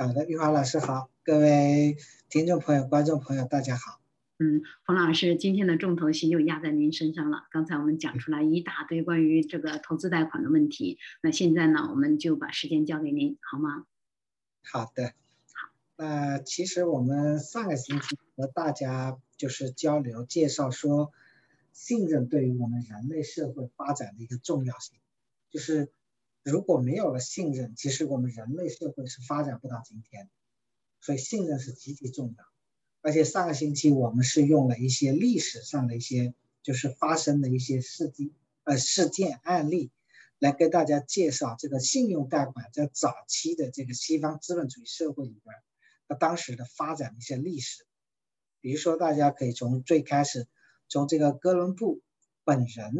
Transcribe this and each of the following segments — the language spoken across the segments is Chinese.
好的，玉华老师好，各位听众朋友、观众朋友，大家好。嗯，冯老师，今天的重头戏又压在您身上了。刚才我们讲出来一大堆关于这个投资贷款的问题，那现在呢，我们就把时间交给您，好吗？好的，好。那其实我们上个星期和大家就是交流介绍说，信任对于我们人类社会发展的一个重要性，就是如果没有了信任，其实我们人类社会是发展不到今天的。所以信任是极其重要。而且上个星期我们是用了一些历史上的一些就是发生的一些事迹呃事件案例，来跟大家介绍这个信用贷款在早期的这个西方资本主义社会里边，它当时的发展的一些历史。比如说，大家可以从最开始，从这个哥伦布本人，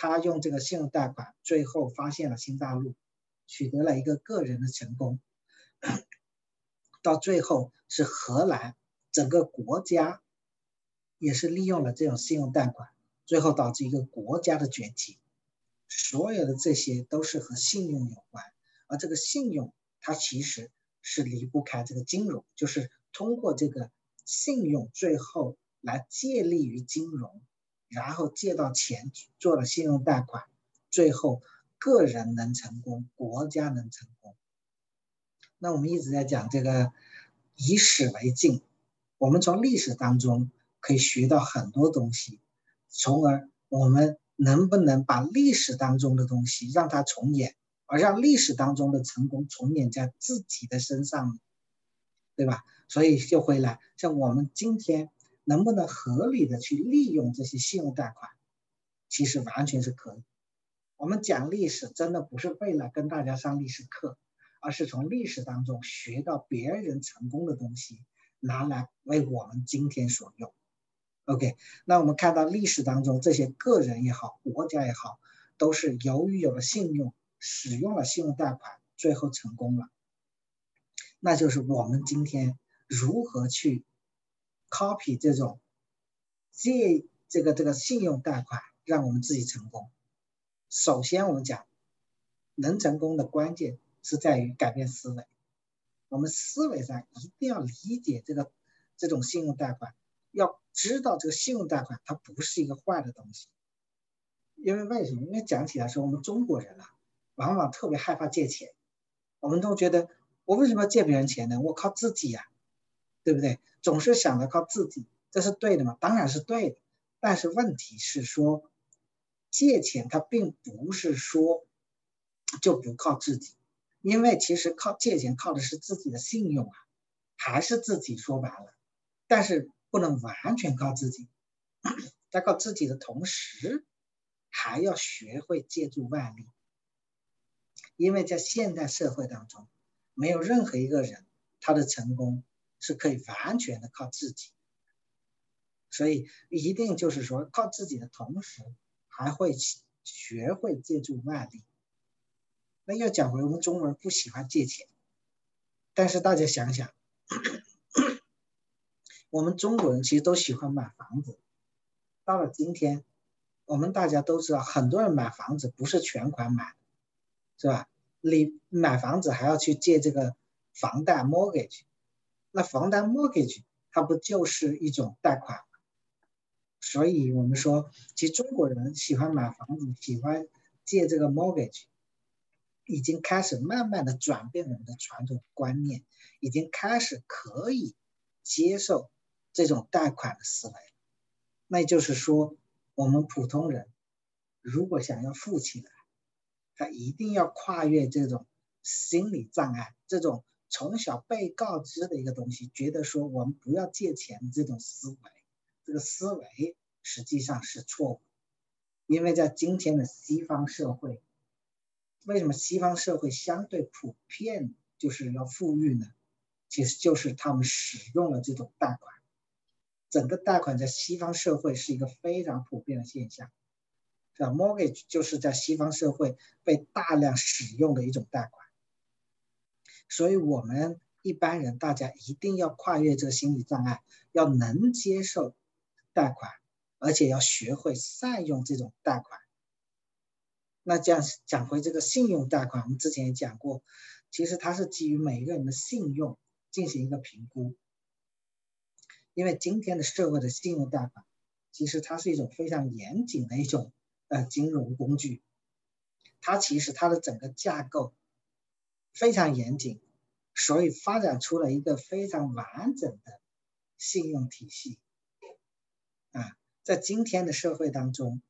他用这个信用贷款，最后发现了新大陆，取得了一个个人的成功，到最后是荷兰。整个国家也是利用了这种信用贷款，最后导致一个国家的崛起。所有的这些都是和信用有关，而这个信用它其实是离不开这个金融，就是通过这个信用最后来借力于金融，然后借到钱做了信用贷款，最后个人能成功，国家能成功。那我们一直在讲这个以史为镜。我们从历史当中可以学到很多东西，从而我们能不能把历史当中的东西让它重演，而让历史当中的成功重演在自己的身上，对吧？所以就回来，像我们今天能不能合理的去利用这些信用贷款，其实完全是可以。我们讲历史真的不是为了跟大家上历史课，而是从历史当中学到别人成功的东西。拿来为我们今天所用，OK。那我们看到历史当中这些个人也好，国家也好，都是由于有了信用，使用了信用贷款，最后成功了。那就是我们今天如何去 copy 这种借这个这个信用贷款，让我们自己成功。首先，我们讲能成功的关键是在于改变思维。我们思维上一定要理解这个这种信用贷款，要知道这个信用贷款它不是一个坏的东西。因为为什么？因为讲起来说，我们中国人啊，往往特别害怕借钱。我们都觉得，我为什么要借别人钱呢？我靠自己呀，对不对？总是想着靠自己，这是对的吗？当然是对的。但是问题是说，借钱它并不是说就不靠自己。因为其实靠借钱靠的是自己的信用啊，还是自己说白了，但是不能完全靠自己，在靠自己的同时，还要学会借助外力。因为在现代社会当中，没有任何一个人他的成功是可以完全的靠自己，所以一定就是说靠自己的同时，还会学会借助外力。那要讲回我们中国人不喜欢借钱，但是大家想想，我们中国人其实都喜欢买房子。到了今天，我们大家都知道，很多人买房子不是全款买，是吧？你买房子还要去借这个房贷 mortgage，那房贷 mortgage 它不就是一种贷款？所以我们说，其实中国人喜欢买房子，喜欢借这个 mortgage。已经开始慢慢的转变我们的传统观念，已经开始可以接受这种贷款的思维。那就是说，我们普通人如果想要富起来，他一定要跨越这种心理障碍，这种从小被告知的一个东西，觉得说我们不要借钱这种思维，这个思维实际上是错误，因为在今天的西方社会。为什么西方社会相对普遍就是要富裕呢？其实就是他们使用了这种贷款，整个贷款在西方社会是一个非常普遍的现象，是吧？Mortgage 就是在西方社会被大量使用的一种贷款，所以我们一般人大家一定要跨越这个心理障碍，要能接受贷款，而且要学会善用这种贷款。那这样讲回这个信用贷款，我们之前也讲过，其实它是基于每一个人的信用进行一个评估。因为今天的社会的信用贷款，其实它是一种非常严谨的一种呃金融工具，它其实它的整个架构非常严谨，所以发展出了一个非常完整的信用体系。啊，在今天的社会当中，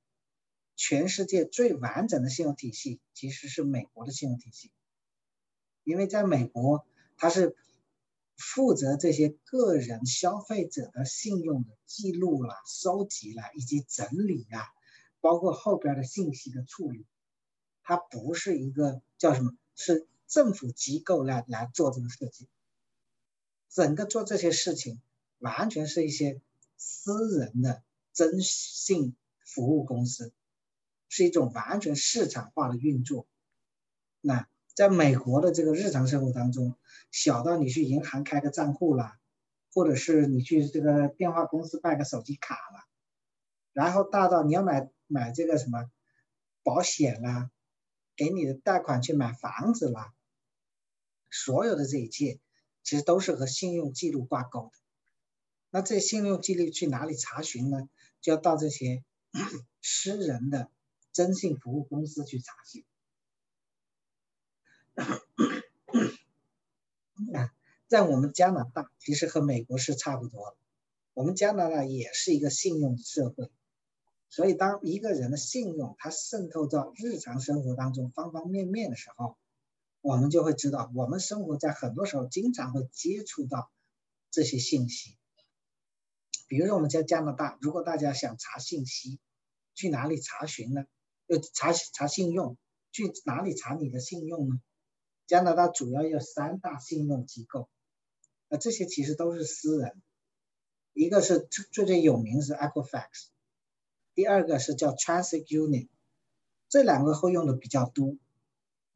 全世界最完整的信用体系其实是美国的信用体系，因为在美国它是。负责这些个人消费者的信用的记录啦、收集啦以及整理啊，包括后边的信息的处理，它不是一个叫什么，是政府机构来来做这个事情。整个做这些事情，完全是一些私人的征信服务公司，是一种完全市场化的运作。那。在美国的这个日常生活当中，小到你去银行开个账户啦，或者是你去这个电话公司办个手机卡了，然后大到你要买买这个什么保险啦，给你的贷款去买房子啦，所有的这一切其实都是和信用记录挂钩的。那这信用记录去哪里查询呢？就要到这些 私人的征信服务公司去查询。啊，在我们加拿大，其实和美国是差不多的。我们加拿大也是一个信用社会，所以当一个人的信用它渗透到日常生活当中方方面面的时候，我们就会知道，我们生活在很多时候经常会接触到这些信息。比如说我们在加拿大，如果大家想查信息，去哪里查询呢？要查查信用，去哪里查你的信用呢？加拿大主要有三大信用机构，那这些其实都是私人，一个是最最最有名是 Equifax，第二个是叫 Transit Union，这两个会用的比较多，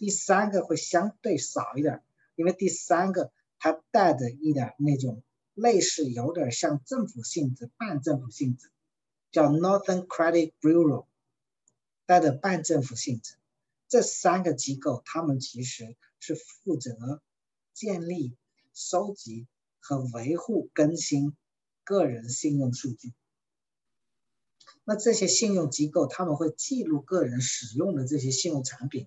第三个会相对少一点，因为第三个它带着一点那种类似有点像政府性质、半政府性质，叫 Northern Credit Bureau，带着半政府性质。这三个机构，他们其实是负责建立、收集和维护、更新个人信用数据。那这些信用机构，他们会记录个人使用的这些信用产品，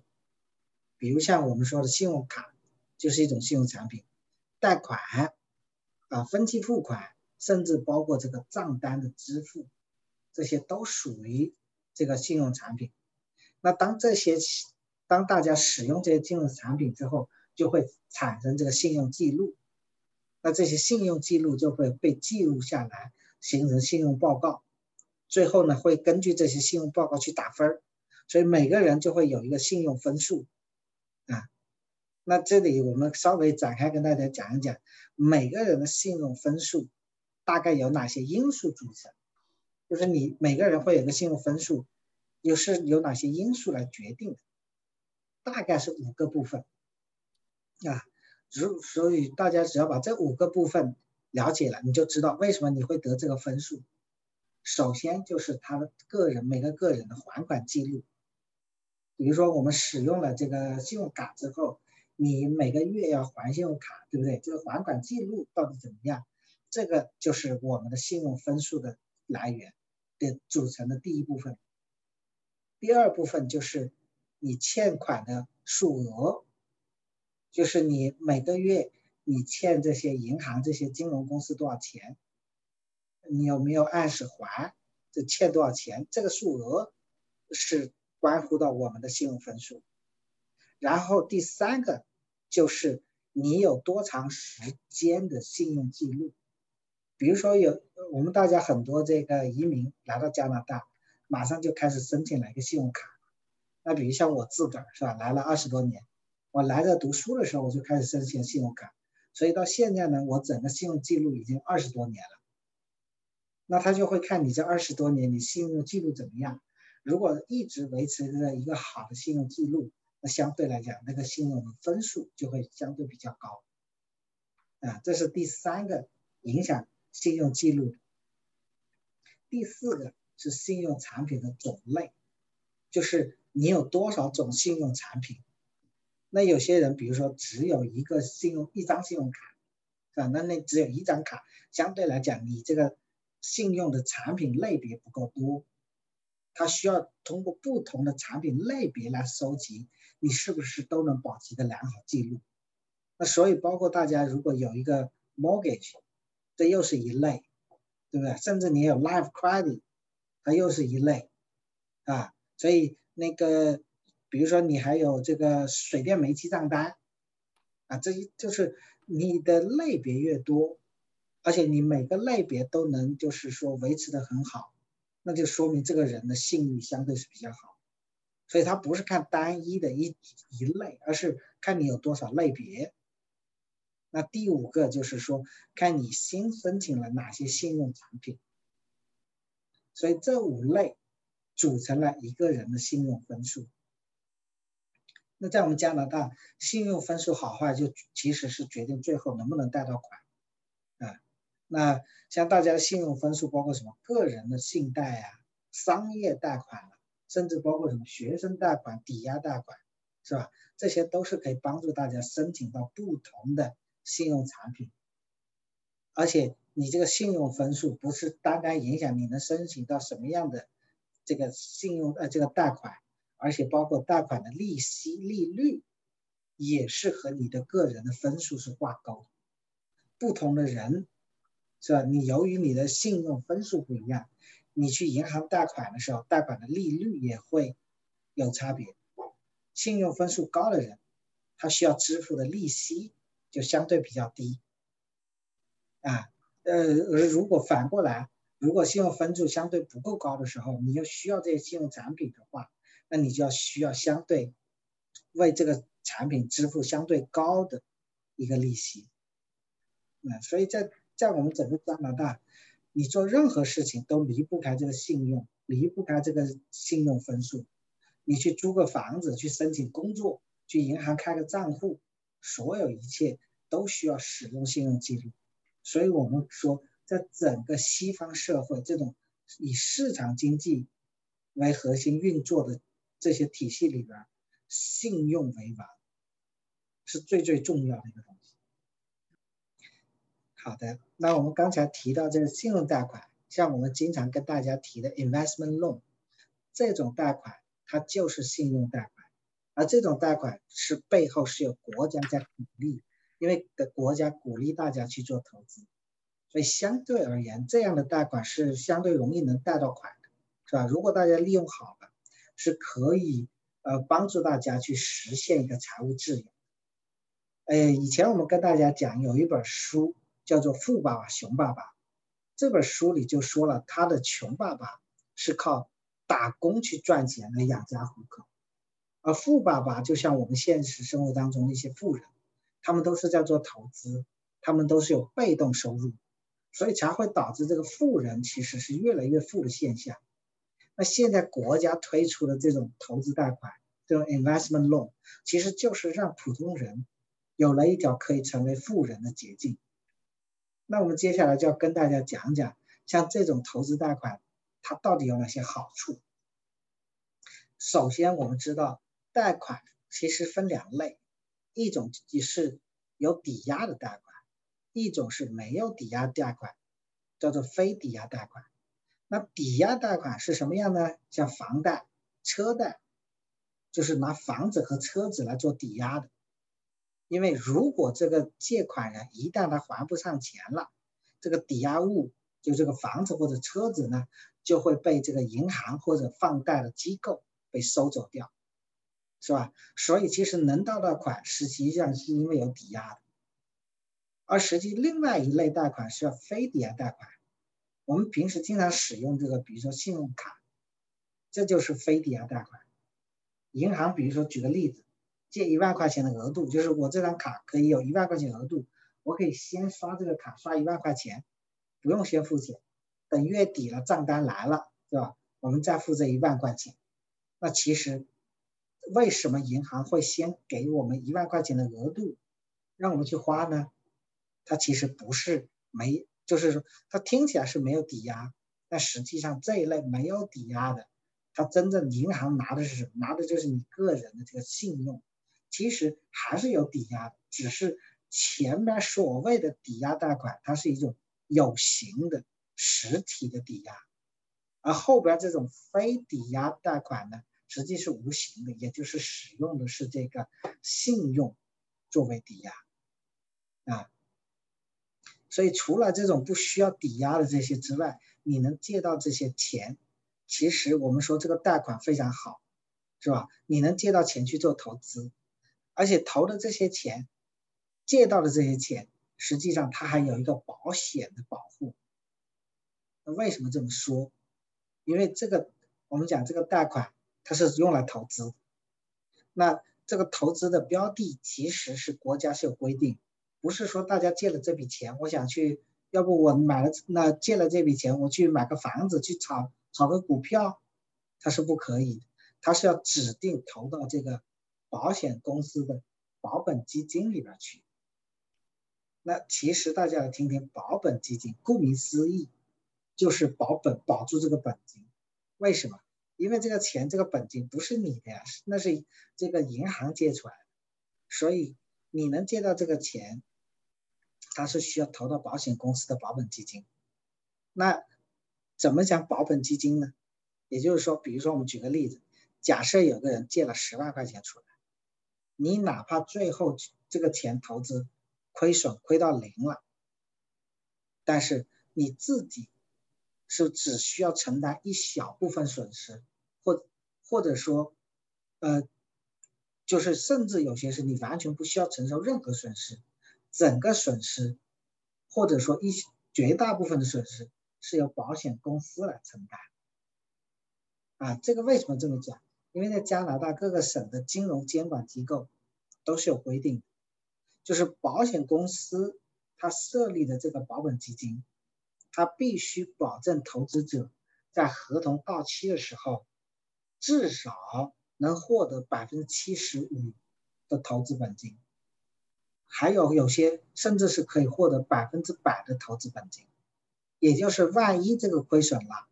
比如像我们说的信用卡，就是一种信用产品；贷款啊、分期付款，甚至包括这个账单的支付，这些都属于这个信用产品。那当这些当大家使用这些金融产品之后，就会产生这个信用记录，那这些信用记录就会被记录下来，形成信用报告，最后呢会根据这些信用报告去打分儿，所以每个人就会有一个信用分数，那这里我们稍微展开跟大家讲一讲，每个人的信用分数大概有哪些因素组成，就是你每个人会有个信用分数，又是由哪些因素来决定的。大概是五个部分，啊，如所以大家只要把这五个部分了解了，你就知道为什么你会得这个分数。首先就是他的个人每个个人的还款记录，比如说我们使用了这个信用卡之后，你每个月要还信用卡，对不对？这个还款记录到底怎么样？这个就是我们的信用分数的来源的组成的第一部分。第二部分就是。你欠款的数额，就是你每个月你欠这些银行、这些金融公司多少钱，你有没有按时还？这欠多少钱？这个数额是关乎到我们的信用分数。然后第三个就是你有多长时间的信用记录，比如说有我们大家很多这个移民来到加拿大，马上就开始申请了一个信用卡。那比如像我自个儿是吧，来了二十多年，我来这读书的时候我就开始申请信用卡，所以到现在呢，我整个信用记录已经二十多年了。那他就会看你这二十多年你信用记录怎么样，如果一直维持着一个好的信用记录，那相对来讲那个信用的分数就会相对比较高。啊，这是第三个影响信用记录。第四个是信用产品的种类，就是。你有多少种信用产品？那有些人，比如说只有一个信用一张信用卡，啊？那那只有一张卡，相对来讲，你这个信用的产品类别不够多，他需要通过不同的产品类别来收集，你是不是都能保持一个良好记录？那所以包括大家如果有一个 mortgage，这又是一类，对不对？甚至你有 life credit，它又是一类，啊，所以那个。比如说，你还有这个水电煤气账单，啊，这一就是你的类别越多，而且你每个类别都能就是说维持的很好，那就说明这个人的信誉相对是比较好。所以他不是看单一的一一类，而是看你有多少类别。那第五个就是说，看你新申请了哪些信用产品。所以这五类组成了一个人的信用分数。那在我们加拿大，信用分数好坏就其实是决定最后能不能贷到款，啊，那像大家的信用分数包括什么？个人的信贷啊，商业贷款了，甚至包括什么学生贷款、抵押贷款，是吧？这些都是可以帮助大家申请到不同的信用产品，而且你这个信用分数不是单单影响你能申请到什么样的这个信用呃这个贷款。而且包括贷款的利息利率，也是和你的个人的分数是挂钩。不同的人，是吧？你由于你的信用分数不一样，你去银行贷款的时候，贷款的利率也会有差别。信用分数高的人，他需要支付的利息就相对比较低。啊，呃，而如果反过来，如果信用分数相对不够高的时候，你又需要这些信用产品的话，那你就要需要相对为这个产品支付相对高的一个利息，嗯所以在在我们整个加拿大，你做任何事情都离不开这个信用，离不开这个信用分数。你去租个房子，去申请工作，去银行开个账户，所有一切都需要使用信用记录。所以我们说，在整个西方社会，这种以市场经济为核心运作的。这些体系里边，信用为王，是最最重要的一个东西。好的，那我们刚才提到这个信用贷款，像我们经常跟大家提的 investment loan，这种贷款它就是信用贷款，而这种贷款是背后是有国家在鼓励，因为的国家鼓励大家去做投资，所以相对而言，这样的贷款是相对容易能贷到款的，是吧？如果大家利用好了。是可以呃帮助大家去实现一个财务自由。哎，以前我们跟大家讲有一本书叫做《富爸爸穷爸爸》，这本书里就说了他的穷爸爸是靠打工去赚钱来养家糊口，而富爸爸就像我们现实生活当中那些富人，他们都是在做投资，他们都是有被动收入，所以才会导致这个富人其实是越来越富的现象。那现在国家推出的这种投资贷款，这种 investment loan，其实就是让普通人有了一条可以成为富人的捷径。那我们接下来就要跟大家讲讲，像这种投资贷款，它到底有哪些好处？首先，我们知道贷款其实分两类，一种是有抵押的贷款，一种是没有抵押贷款，叫做非抵押贷款。那抵押贷款是什么样呢？像房贷、车贷，就是拿房子和车子来做抵押的。因为如果这个借款人一旦他还不上钱了，这个抵押物就这个房子或者车子呢，就会被这个银行或者放贷的机构被收走掉，是吧？所以其实能到的款实际上是因为有抵押的，而实际另外一类贷款是要非抵押贷款。我们平时经常使用这个，比如说信用卡，这就是非抵押贷款。银行比如说举个例子，借一万块钱的额度，就是我这张卡可以有一万块钱额度，我可以先刷这个卡刷一万块钱，不用先付钱，等月底了账单来了，是吧？我们再付这一万块钱。那其实为什么银行会先给我们一万块钱的额度，让我们去花呢？它其实不是没。就是说，它听起来是没有抵押，但实际上这一类没有抵押的，它真正银行拿的是什么？拿的就是你个人的这个信用。其实还是有抵押的，只是前面所谓的抵押贷款，它是一种有形的实体的抵押，而后边这种非抵押贷款呢，实际是无形的，也就是使用的是这个信用作为抵押啊。所以除了这种不需要抵押的这些之外，你能借到这些钱，其实我们说这个贷款非常好，是吧？你能借到钱去做投资。而且投的这些钱，借到的这些钱，实际上它还有一个保险的保护。那为什么这么说？因为这个我们讲这个贷款，它是用来投资。那这个投资的标的其实是国家是有规定，不是说大家借了这笔钱，我想去，要不我买了那借了这笔钱，我去买个房子，去炒炒个股票，它是不可以，它是要指定投到这个。保险公司的保本基金里边去，那其实大家来听听，保本基金顾名思义就是保本，保住这个本金。为什么？因为这个钱这个本金不是你的呀，那是这个银行借出来的，所以你能借到这个钱，它是需要投到保险公司的保本基金。那怎么讲保本基金呢？也就是说，比如说我们举个例子，假设有个人借了十万块钱出来。你哪怕最后这个钱投资亏损亏到零了，但是你自己是只需要承担一小部分损失，或或者说，呃，就是甚至有些是你完全不需要承受任何损失，整个损失或者说一绝大部分的损失是由保险公司来承担。啊，这个为什么这么讲？因为在加拿大各个省的金融监管机构都是有规定，就是保险公司它设立的这个保本基金，它必须保证投资者在合同到期的时候，至少能获得百分之七十五的投资本金，还有有些甚至是可以获得百分之百的投资本金，也就是万一这个亏损了，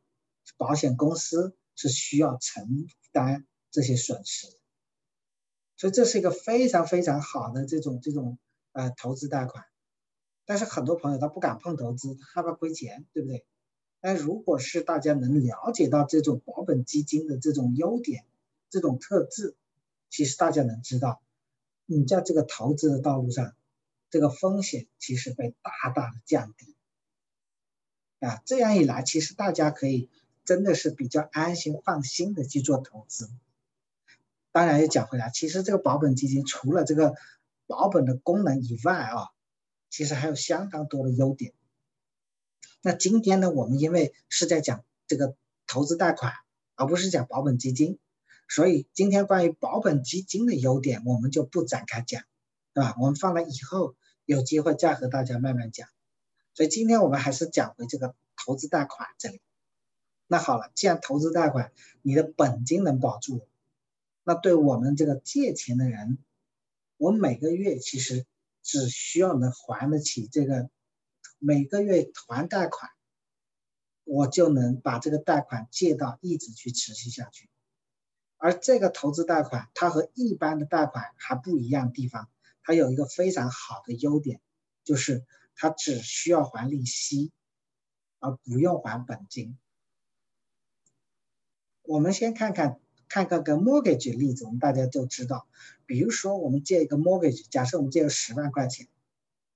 保险公司是需要承担。这些损失，所以这是一个非常非常好的这种这种呃投资贷款，但是很多朋友他不敢碰投资，害怕亏钱，对不对？但如果是大家能了解到这种保本基金的这种优点、这种特质，其实大家能知道，你在这个投资的道路上，这个风险其实被大大的降低啊。这样一来，其实大家可以真的是比较安心放心的去做投资。当然，又讲回来，其实这个保本基金除了这个保本的功能以外啊，其实还有相当多的优点。那今天呢，我们因为是在讲这个投资贷款，而不是讲保本基金，所以今天关于保本基金的优点，我们就不展开讲，对吧？我们放在以后有机会再和大家慢慢讲。所以今天我们还是讲回这个投资贷款这里。那好了，既然投资贷款，你的本金能保住。那对我们这个借钱的人，我每个月其实只需要能还得起这个每个月还贷款，我就能把这个贷款借到一直去持续下去。而这个投资贷款，它和一般的贷款还不一样地方，它有一个非常好的优点，就是它只需要还利息，而不用还本金。我们先看看。看看个 mortgage 例子，我们大家都知道，比如说我们借一个 mortgage，假设我们借了十万块钱，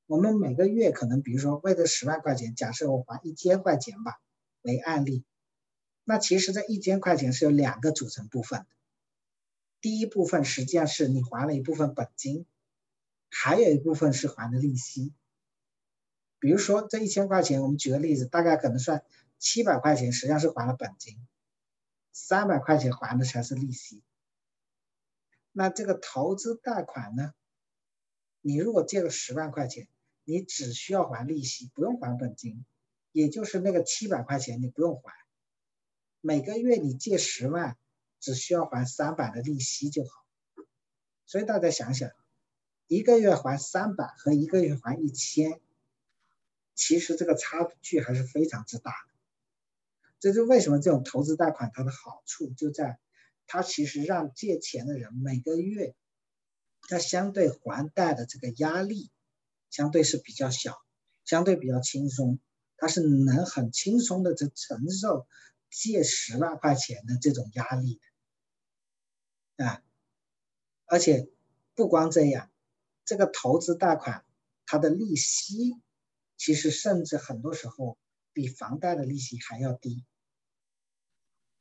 我们每个月可能，比如说为了十万块钱，假设我还一千块钱吧为案例，那其实这一千块钱是有两个组成部分的，第一部分实际上是你还了一部分本金，还有一部分是还的利息。比如说这一千块钱，我们举个例子，大概可能算七百块钱，实际上是还了本金。三百块钱还的才是利息，那这个投资贷款呢？你如果借了十万块钱，你只需要还利息，不用还本金，也就是那个七百块钱你不用还，每个月你借十万，只需要还三百的利息就好。所以大家想想，一个月还三百和一个月还一千，其实这个差距还是非常之大的。这就为什么这种投资贷款它的好处就在，它其实让借钱的人每个月它相对还贷的这个压力相对是比较小，相对比较轻松，它是能很轻松的去承受借十万块钱的这种压力的啊，而且不光这样，这个投资贷款它的利息其实甚至很多时候比房贷的利息还要低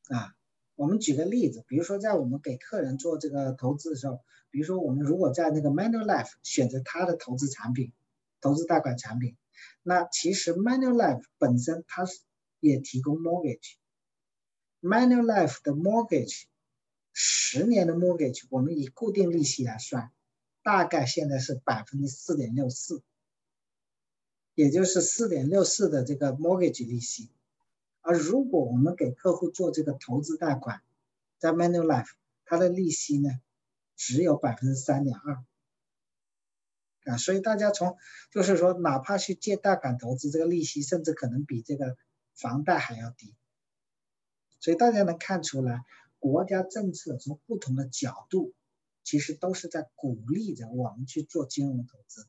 啊。我们举个例子，比如说在我们给客人做这个投资的时候，比如说我们如果在那个 Manulife 选择他的投资产品、投资贷款产品，那其实 Manulife 本身它是也提供 mortgage，Manulife 的 mortgage 十年的 mortgage，我们以固定利息来算，大概现在是百分之四点六四，也就是四点六四的这个 mortgage 利息。而如果我们给客户做这个投资贷款，在 Manulife，它的利息呢只有百分之三点二，啊，所以大家从就是说，哪怕去借贷款投资，这个利息甚至可能比这个房贷还要低。所以大家能看出来，国家政策从不同的角度，其实都是在鼓励着我们去做金融投资。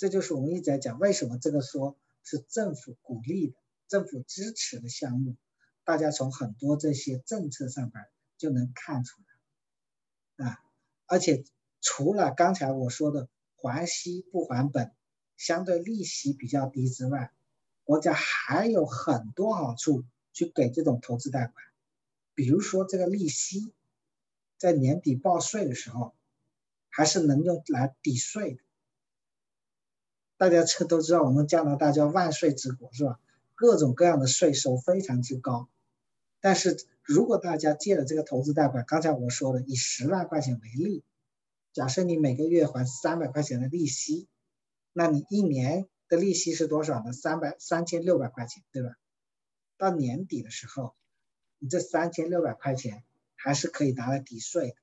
这就是我们一直在讲，为什么这个说是政府鼓励的。政府支持的项目，大家从很多这些政策上边就能看出来，啊，而且除了刚才我说的还息不还本，相对利息比较低之外，国家还有很多好处去给这种投资贷款，比如说这个利息，在年底报税的时候，还是能用来抵税的。大家这都知道，我们加拿大叫万税之国，是吧？各种各样的税收非常之高，但是如果大家借了这个投资贷款，刚才我说的以十万块钱为例，假设你每个月还三百块钱的利息，那你一年的利息是多少呢？三百三千六百块钱，对吧？到年底的时候，你这三千六百块钱还是可以拿来抵税的。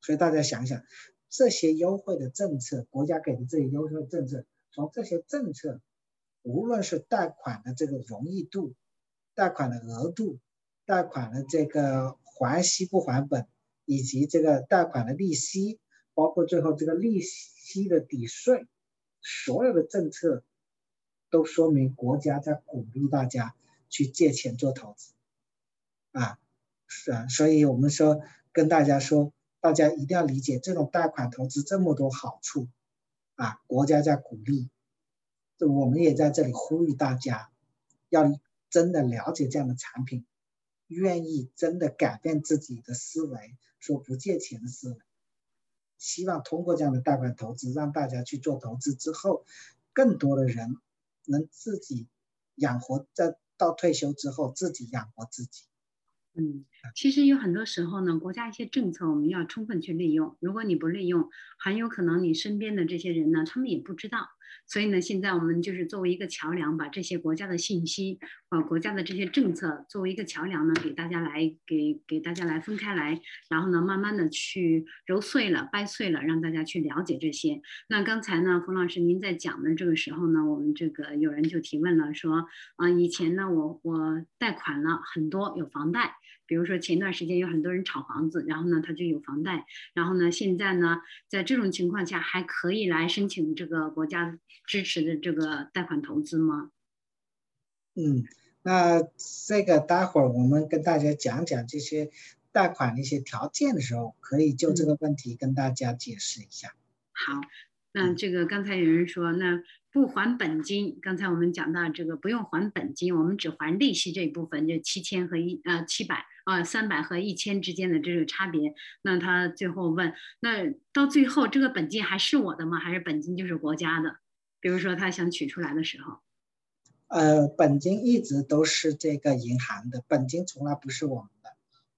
所以大家想想，这些优惠的政策，国家给的这些优惠政策，从这些政策。无论是贷款的这个容易度、贷款的额度、贷款的这个还息不还本，以及这个贷款的利息，包括最后这个利息的抵税，所有的政策都说明国家在鼓励大家去借钱做投资，啊，是啊，所以我们说跟大家说，大家一定要理解这种贷款投资这么多好处，啊，国家在鼓励。我们也在这里呼吁大家，要真的了解这样的产品，愿意真的改变自己的思维，说不借钱的思维。希望通过这样的贷款投资，让大家去做投资之后，更多的人能自己养活，在到退休之后自己养活自己。嗯，其实有很多时候呢，国家一些政策我们要充分去利用。如果你不利用，很有可能你身边的这些人呢，他们也不知道。所以呢，现在我们就是作为一个桥梁，把这些国家的信息，啊，国家的这些政策作为一个桥梁呢，给大家来给给大家来分开来，然后呢，慢慢的去揉碎了、掰碎了，让大家去了解这些。那刚才呢，冯老师您在讲的这个时候呢，我们这个有人就提问了，说啊，以前呢，我我贷款了很多，有房贷。比如说前段时间有很多人炒房子，然后呢他就有房贷，然后呢现在呢在这种情况下还可以来申请这个国家支持的这个贷款投资吗？嗯，那这个待会儿我们跟大家讲讲这些贷款的一些条件的时候，可以就这个问题跟大家解释一下。好，那这个刚才有人说那。不还本金，刚才我们讲到这个不用还本金，我们只还利息这一部分，就七千和一呃七百啊三百和一千之间的这个差别。那他最后问，那到最后这个本金还是我的吗？还是本金就是国家的？比如说他想取出来的时候，呃，本金一直都是这个银行的，本金从来不是我们的，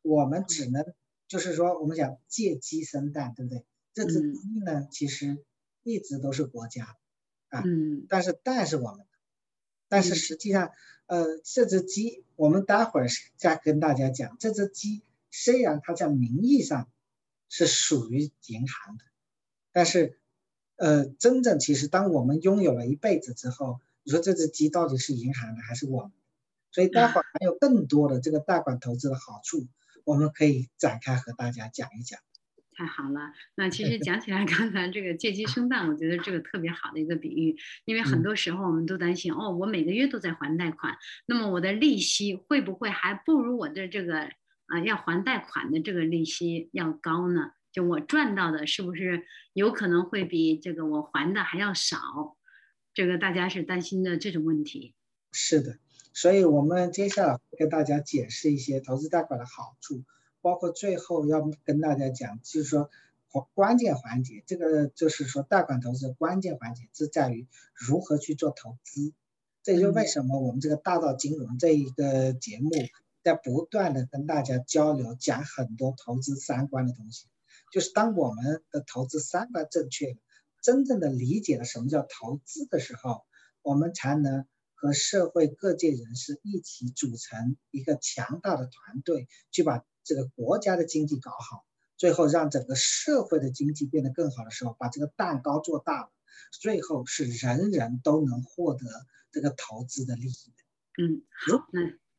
我们只能就是说我们讲借鸡生蛋，对不对？这只鸡呢，其实一直都是国家。嗯，但是蛋是我们的，但是实际上，呃，这只鸡，我们待会儿再跟大家讲，这只鸡虽然它在名义上是属于银行的，但是，呃，真正其实当我们拥有了一辈子之后，你说这只鸡到底是银行的还是我们？所以待会儿还有更多的这个贷款投资的好处，我们可以展开和大家讲一讲。太好了，那其实 讲起来，刚才这个借鸡 生蛋，我觉得这个特别好的一个比喻，因为很多时候我们都担心，哦，我每个月都在还贷款，那么我的利息会不会还不如我的这个啊要还贷款的这个利息要高呢？就我赚到的是不是有可能会比这个我还的还要少？这个大家是担心的这种问题。是的，所以我们接下来给大家解释一些投资贷款的好处。包括最后要跟大家讲，就是说关键环节，这个就是说贷款投资的关键环节是在于如何去做投资。这就为什么我们这个大道金融这一个节目在不断的跟大家交流，讲很多投资三观的东西。就是当我们的投资三观正确，真正的理解了什么叫投资的时候，我们才能和社会各界人士一起组成一个强大的团队，去把。这个国家的经济搞好，最后让整个社会的经济变得更好的时候，把这个蛋糕做大了，最后是人人都能获得这个投资的利益的。嗯，如果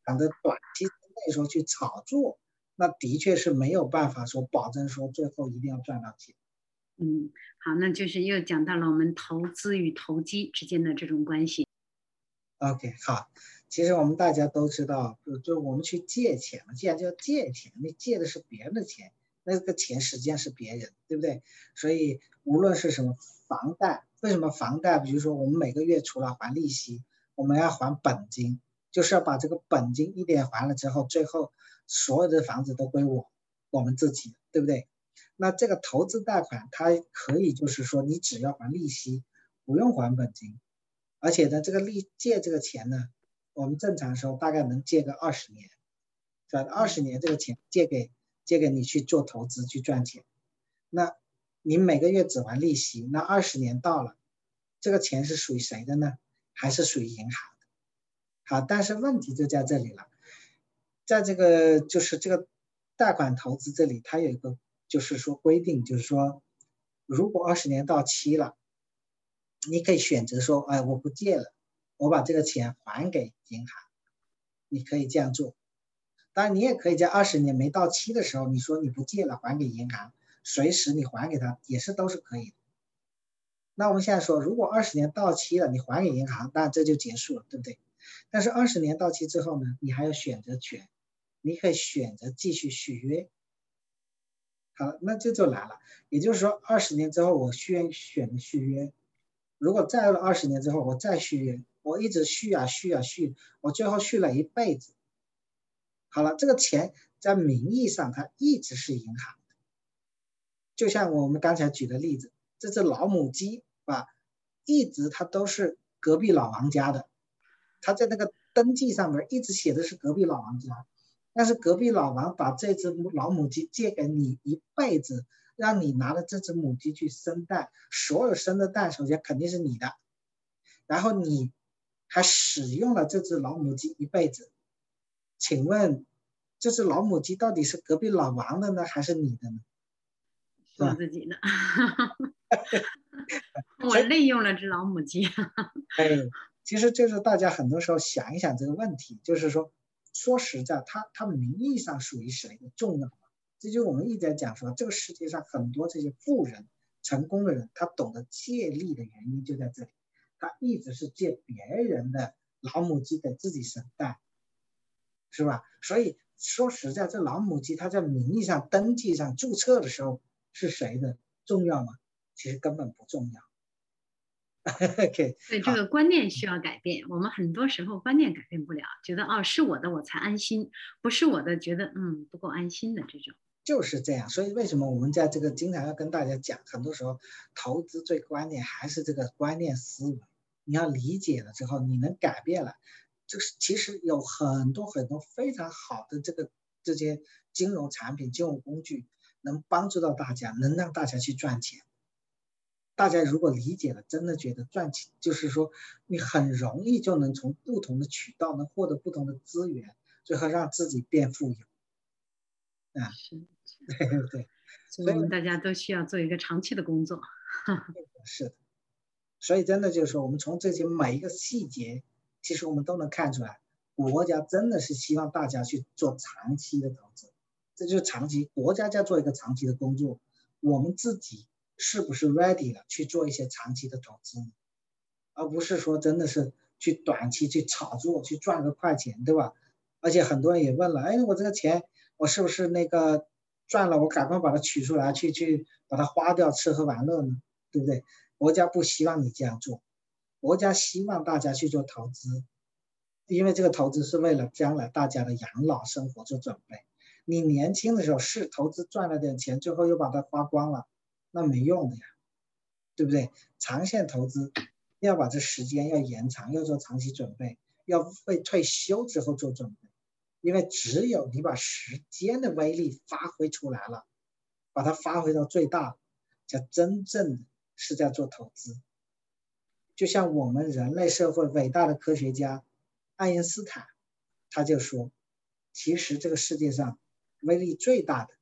想着短期那时候去炒作，那的确是没有办法说保证说最后一定要赚到钱。嗯，好，那就是又讲到了我们投资与投机之间的这种关系。OK，好。其实我们大家都知道，就就我们去借钱嘛，既然叫借钱，你借的是别人的钱，那个钱实际上是别人，对不对？所以无论是什么房贷，为什么房贷？比如说我们每个月除了还利息，我们要还本金，就是要把这个本金一点还了之后，最后所有的房子都归我我们自己，对不对？那这个投资贷款，它可以就是说你只要还利息，不用还本金，而且呢，这个利借这个钱呢。我们正常时候大概能借个二十年，是吧？二十年这个钱借给借给你去做投资去赚钱，那你每个月只还利息，那二十年到了，这个钱是属于谁的呢？还是属于银行的？好，但是问题就在这里了，在这个就是这个贷款投资这里，它有一个就是说规定，就是说如果二十年到期了，你可以选择说，哎，我不借了。我把这个钱还给银行，你可以这样做。当然，你也可以在二十年没到期的时候，你说你不借了，还给银行，随时你还给他也是都是可以的。那我们现在说，如果二十年到期了，你还给银行，那这就结束了，对不对？但是二十年到期之后呢，你还有选择权，你可以选择继续续约。好，那这就来了，也就是说，二十年之后我选选择续约，如果再二十年之后我再续约。我一直续啊续啊续，我最后续了一辈子。好了，这个钱在名义上它一直是银行的，就像我们刚才举的例子，这只老母鸡啊，一直它都是隔壁老王家的，它在那个登记上面一直写的是隔壁老王家，但是隔壁老王把这只老母鸡借给你一辈子，让你拿着这只母鸡去生蛋，所有生的蛋首先肯定是你的，然后你。还使用了这只老母鸡一辈子，请问这只老母鸡到底是隔壁老王的呢，还是你的呢？我自己的，我利用了只老母鸡。哎，其实就是大家很多时候想一想这个问题，就是说，说实在，它它名义上属于谁的重要吗？这就我们一直在讲说，这个世界上很多这些富人、成功的人，他懂得借力的原因就在这里。他一直是借别人的老母鸡给自己生蛋，是吧？所以说实在，这老母鸡它在名义上登记上注册的时候是谁的重要吗？其实根本不重要。OK，对这个观念需要改变。我们很多时候观念改变不了，觉得哦是我的我才安心，不是我的觉得嗯不够安心的这种。就是这样，所以为什么我们在这个经常要跟大家讲，很多时候投资最关键还是这个观念思维，你要理解了之后，你能改变了，就是其实有很多很多非常好的这个这些金融产品、金融工具，能帮助到大家，能让大家去赚钱。大家如果理解了，真的觉得赚钱就是说，你很容易就能从不同的渠道能获得不同的资源，最后让自己变富有。啊，对。对对，所以我们大家都需要做一个长期的工作。是的，所以真的就是说，我们从这些每一个细节，其实我们都能看出来，国家真的是希望大家去做长期的投资，这就是长期国家在做一个长期的工作，我们自己是不是 ready 了去做一些长期的投资，而不是说真的是去短期去炒作去赚个快钱，对吧？而且很多人也问了，哎，我这个钱我是不是那个赚了，我赶快把它取出来去去把它花掉吃喝玩乐呢？对不对？国家不希望你这样做，国家希望大家去做投资，因为这个投资是为了将来大家的养老生活做准备。你年轻的时候是投资赚了点钱，最后又把它花光了，那没用的呀，对不对？长线投资要把这时间要延长，要做长期准备，要为退休之后做准备。因为只有你把时间的威力发挥出来了，把它发挥到最大，才真正的是在做投资。就像我们人类社会伟大的科学家爱因斯坦，他就说，其实这个世界上。威力最大的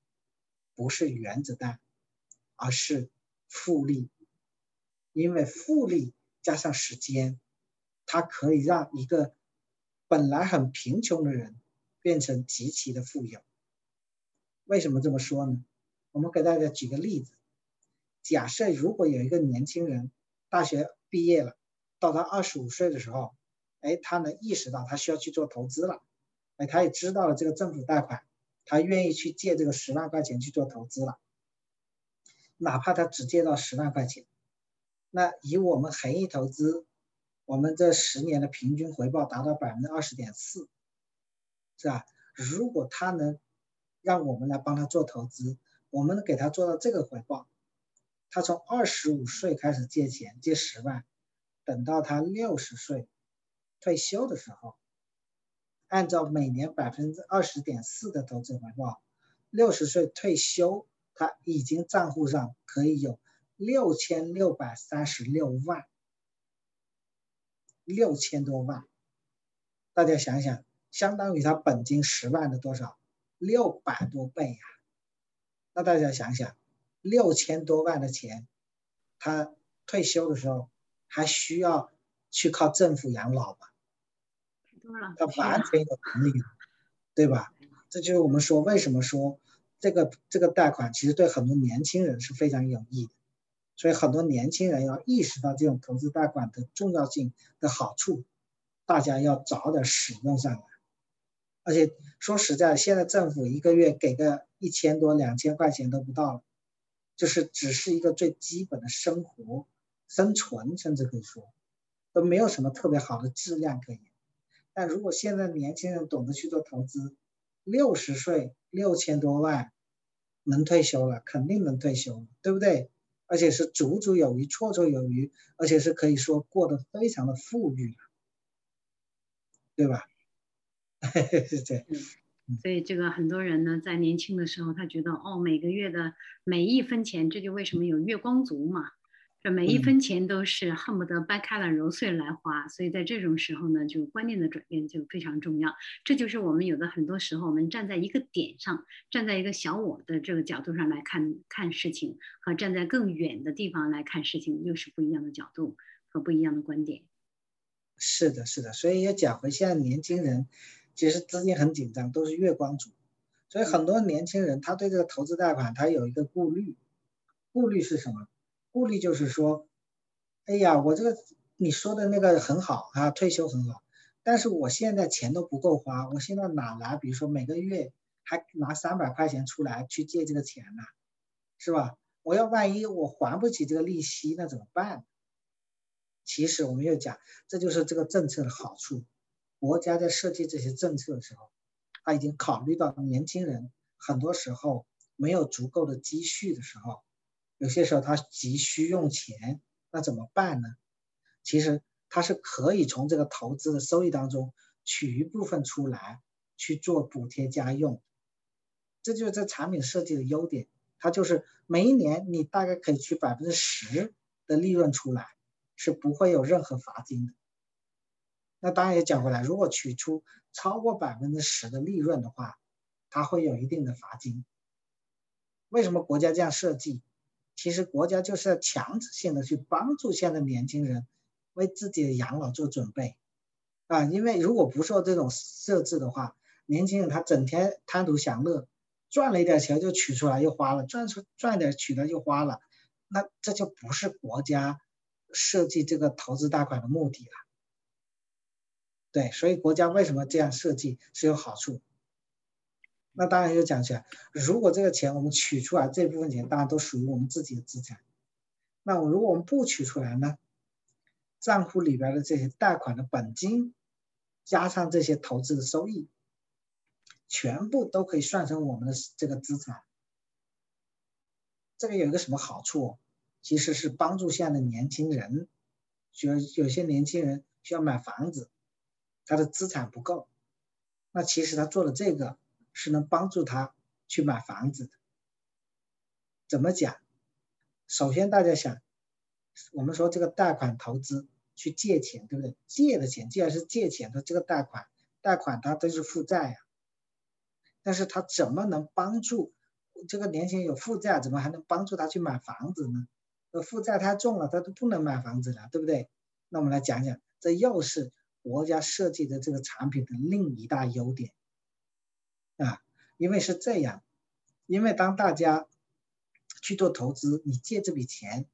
不是原子弹，而是复利，因为复利加上时间，它可以让一个本来很贫穷的人变成极其的富有。为什么这么说呢？我们给大家举个例子：假设如果有一个年轻人大学毕业了，到他二十五岁的时候，哎，他能意识到他需要去做投资了，哎，他也知道了这个政府贷款。他愿意去借这个十万块钱去做投资了，哪怕他只借到十万块钱，那以我们恒益投资，我们这十年的平均回报达到百分之二十点四，是吧？如果他能让我们来帮他做投资，我们给他做到这个回报，他从二十五岁开始借钱借十万，等到他六十岁退休的时候。按照每年百分之二十点四的投资回报，六十岁退休，他已经账户上可以有六千六百三十六万，六千多万。大家想想，相当于他本金十万的多少？六百多倍呀！那大家想想，六千多万的钱，他退休的时候还需要去靠政府养老吗？他完全有能力，对吧？这就是我们说为什么说这个这个贷款其实对很多年轻人是非常有益的，所以很多年轻人要意识到这种投资贷款的重要性的好处，大家要早点使用上来。而且说实在，现在政府一个月给个一千多、两千块钱都不到了，就是只是一个最基本的生活、生存，甚至可以说都没有什么特别好的质量可言。但如果现在年轻人懂得去做投资，六十岁六千多万能退休了，肯定能退休，对不对？而且是足足有余、绰绰有余，而且是可以说过得非常的富裕了，对吧？是这样。所以这个很多人呢，在年轻的时候，他觉得哦，每个月的每一分钱，这就为什么有月光族嘛。这每一分钱都是恨不得掰开了揉碎来花，所以在这种时候呢，就观念的转变就非常重要。这就是我们有的很多时候，我们站在一个点上，站在一个小我的这个角度上来看看事情，和站在更远的地方来看事情，又是不一样的角度和不一样的观点。是的，是的。所以要讲回现在年轻人，其实资金很紧张，都是月光族，所以很多年轻人他对这个投资贷款他有一个顾虑，顾虑是什么？顾虑就是说，哎呀，我这个你说的那个很好啊，退休很好，但是我现在钱都不够花，我现在哪来？比如说每个月还拿三百块钱出来去借这个钱呢，是吧？我要万一我还不起这个利息，那怎么办？其实我们又讲，这就是这个政策的好处。国家在设计这些政策的时候，他已经考虑到年轻人很多时候没有足够的积蓄的时候。有些时候他急需用钱，那怎么办呢？其实他是可以从这个投资的收益当中取一部分出来去做补贴家用，这就是这产品设计的优点。它就是每一年你大概可以取百分之十的利润出来，是不会有任何罚金的。那当然也讲回来，如果取出超过百分之十的利润的话，它会有一定的罚金。为什么国家这样设计？其实国家就是要强制性的去帮助现在年轻人为自己的养老做准备，啊，因为如果不受这种设置的话，年轻人他整天贪图享乐，赚了一点钱就取出来又花了，赚出赚点取了又花了，那这就不是国家设计这个投资贷款的目的了。对，所以国家为什么这样设计是有好处。那当然又讲起来，如果这个钱我们取出来这部分钱，当然都属于我们自己的资产。那我如果我们不取出来呢？账户里边的这些贷款的本金，加上这些投资的收益，全部都可以算成我们的这个资产。这个有一个什么好处？其实是帮助现在的年轻人，就有些年轻人需要买房子，他的资产不够，那其实他做的这个是能帮助他去买房子的。怎么讲？首先大家想，我们说这个贷款投资。去借钱，对不对？借的钱，既然是借钱的，这个贷款，贷款它都是负债呀。但是他怎么能帮助这个年轻人有负债，怎么还能帮助他去买房子呢？那，负债太重了，他都不能买房子了，对不对？那我们来讲讲，这又是国家设计的这个产品的另一大优点啊。因为是这样，因为当大家去做投资，你借这笔钱，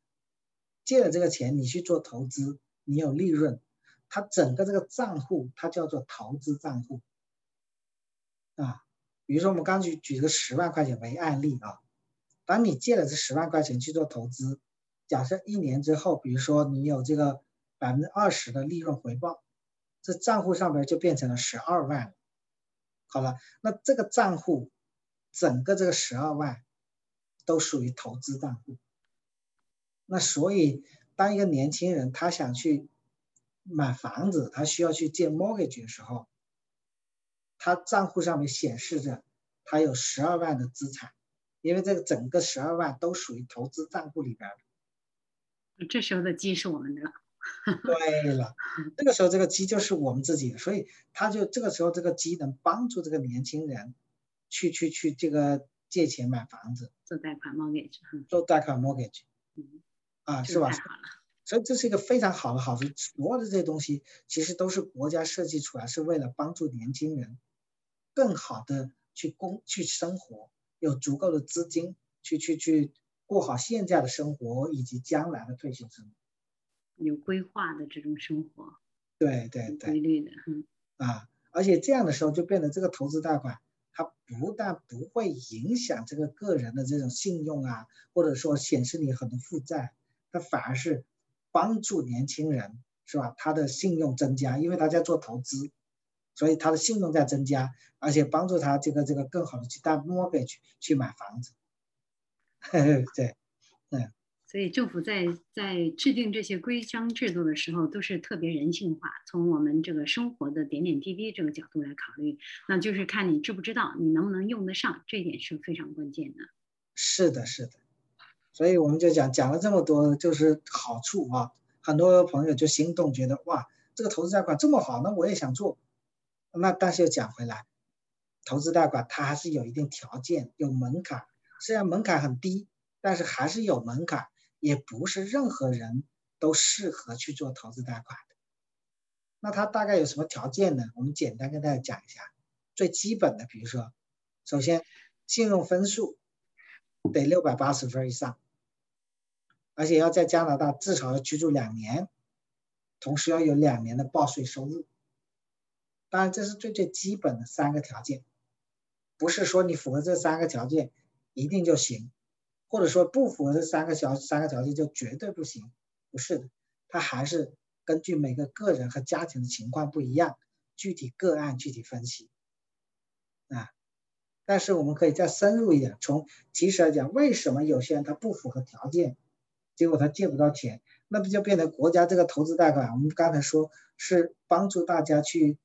借了这个钱，你去做投资。你有利润，它整个这个账户它叫做投资账户啊。比如说我们刚举举个十万块钱为案例啊，当你借了这十万块钱去做投资，假设一年之后，比如说你有这个百分之二十的利润回报，这账户上边就变成了十二万。好了，那这个账户整个这个十二万都属于投资账户，那所以。当一个年轻人他想去买房子，他需要去借 mortgage 的时候，他账户上面显示着他有十二万的资产，因为这个整个十二万都属于投资账户里边的。这时候的鸡是我们的。对了，这个时候这个鸡就是我们自己的，所以他就这个时候这个鸡能帮助这个年轻人去去去这个借钱买房子，做贷款 mortgage，做贷款 mortgage 嗯。啊，是吧？所以这是一个非常好的好处。所有的这些东西其实都是国家设计出来，是为了帮助年轻人更好的去工去生活，有足够的资金去去去过好现在的生活以及将来的退休生活，有规划的这种生活。对对对，规律的，嗯。啊，而且这样的时候就变得这个投资贷款，它不但不会影响这个个人的这种信用啊，或者说显示你很多负债。它反而是帮助年轻人，是吧？他的信用增加，因为他在做投资，所以他的信用在增加，而且帮助他这个这个更好的去贷 mortgage 去买房子。对，嗯。所以政府在在制定这些规章制度的时候，都是特别人性化，从我们这个生活的点点滴滴这个角度来考虑，那就是看你知不知道，你能不能用得上，这一点是非常关键的。是的，是的。所以我们就讲讲了这么多，就是好处啊，很多朋友就心动，觉得哇，这个投资贷款这么好，那我也想做。那但是又讲回来，投资贷款它还是有一定条件，有门槛。虽然门槛很低，但是还是有门槛，也不是任何人都适合去做投资贷款的。那它大概有什么条件呢？我们简单跟大家讲一下，最基本的，比如说，首先信用分数得六百八十分以上。而且要在加拿大至少要居住两年，同时要有两年的报税收入。当然，这是最最基本的三个条件，不是说你符合这三个条件一定就行，或者说不符合这三个条三个条件就绝对不行，不是的，它还是根据每个个人和家庭的情况不一样，具体个案具体分析。啊，但是我们可以再深入一点，从其实来讲，为什么有些人他不符合条件？结果他借不到钱，那不就变成国家这个投资贷款？我们刚才说是帮助大家去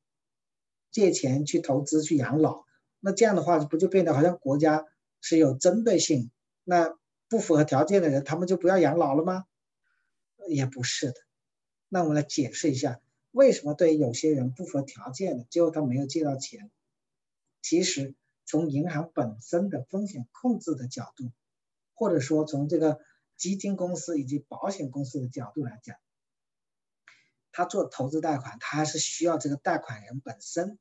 借钱去投资去养老，那这样的话不就变得好像国家是有针对性？那不符合条件的人，他们就不要养老了吗？也不是的。那我们来解释一下，为什么对有些人不符合条件的，最后他没有借到钱？其实从银行本身的风险控制的角度，或者说从这个。基金公司以及保险公司的角度来讲，他做投资贷款，他还是需要这个贷款人本身，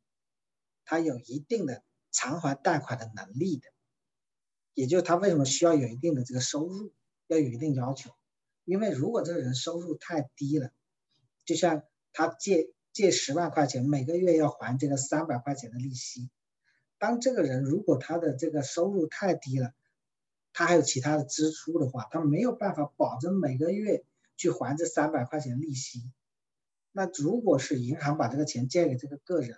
他有一定的偿还贷款的能力的。也就是他为什么需要有一定的这个收入，要有一定要求，因为如果这个人收入太低了，就像他借借十万块钱，每个月要还这个三百块钱的利息。当这个人如果他的这个收入太低了，他还有其他的支出的话，他没有办法保证每个月去还这三百块钱利息。那如果是银行把这个钱借给这个个人，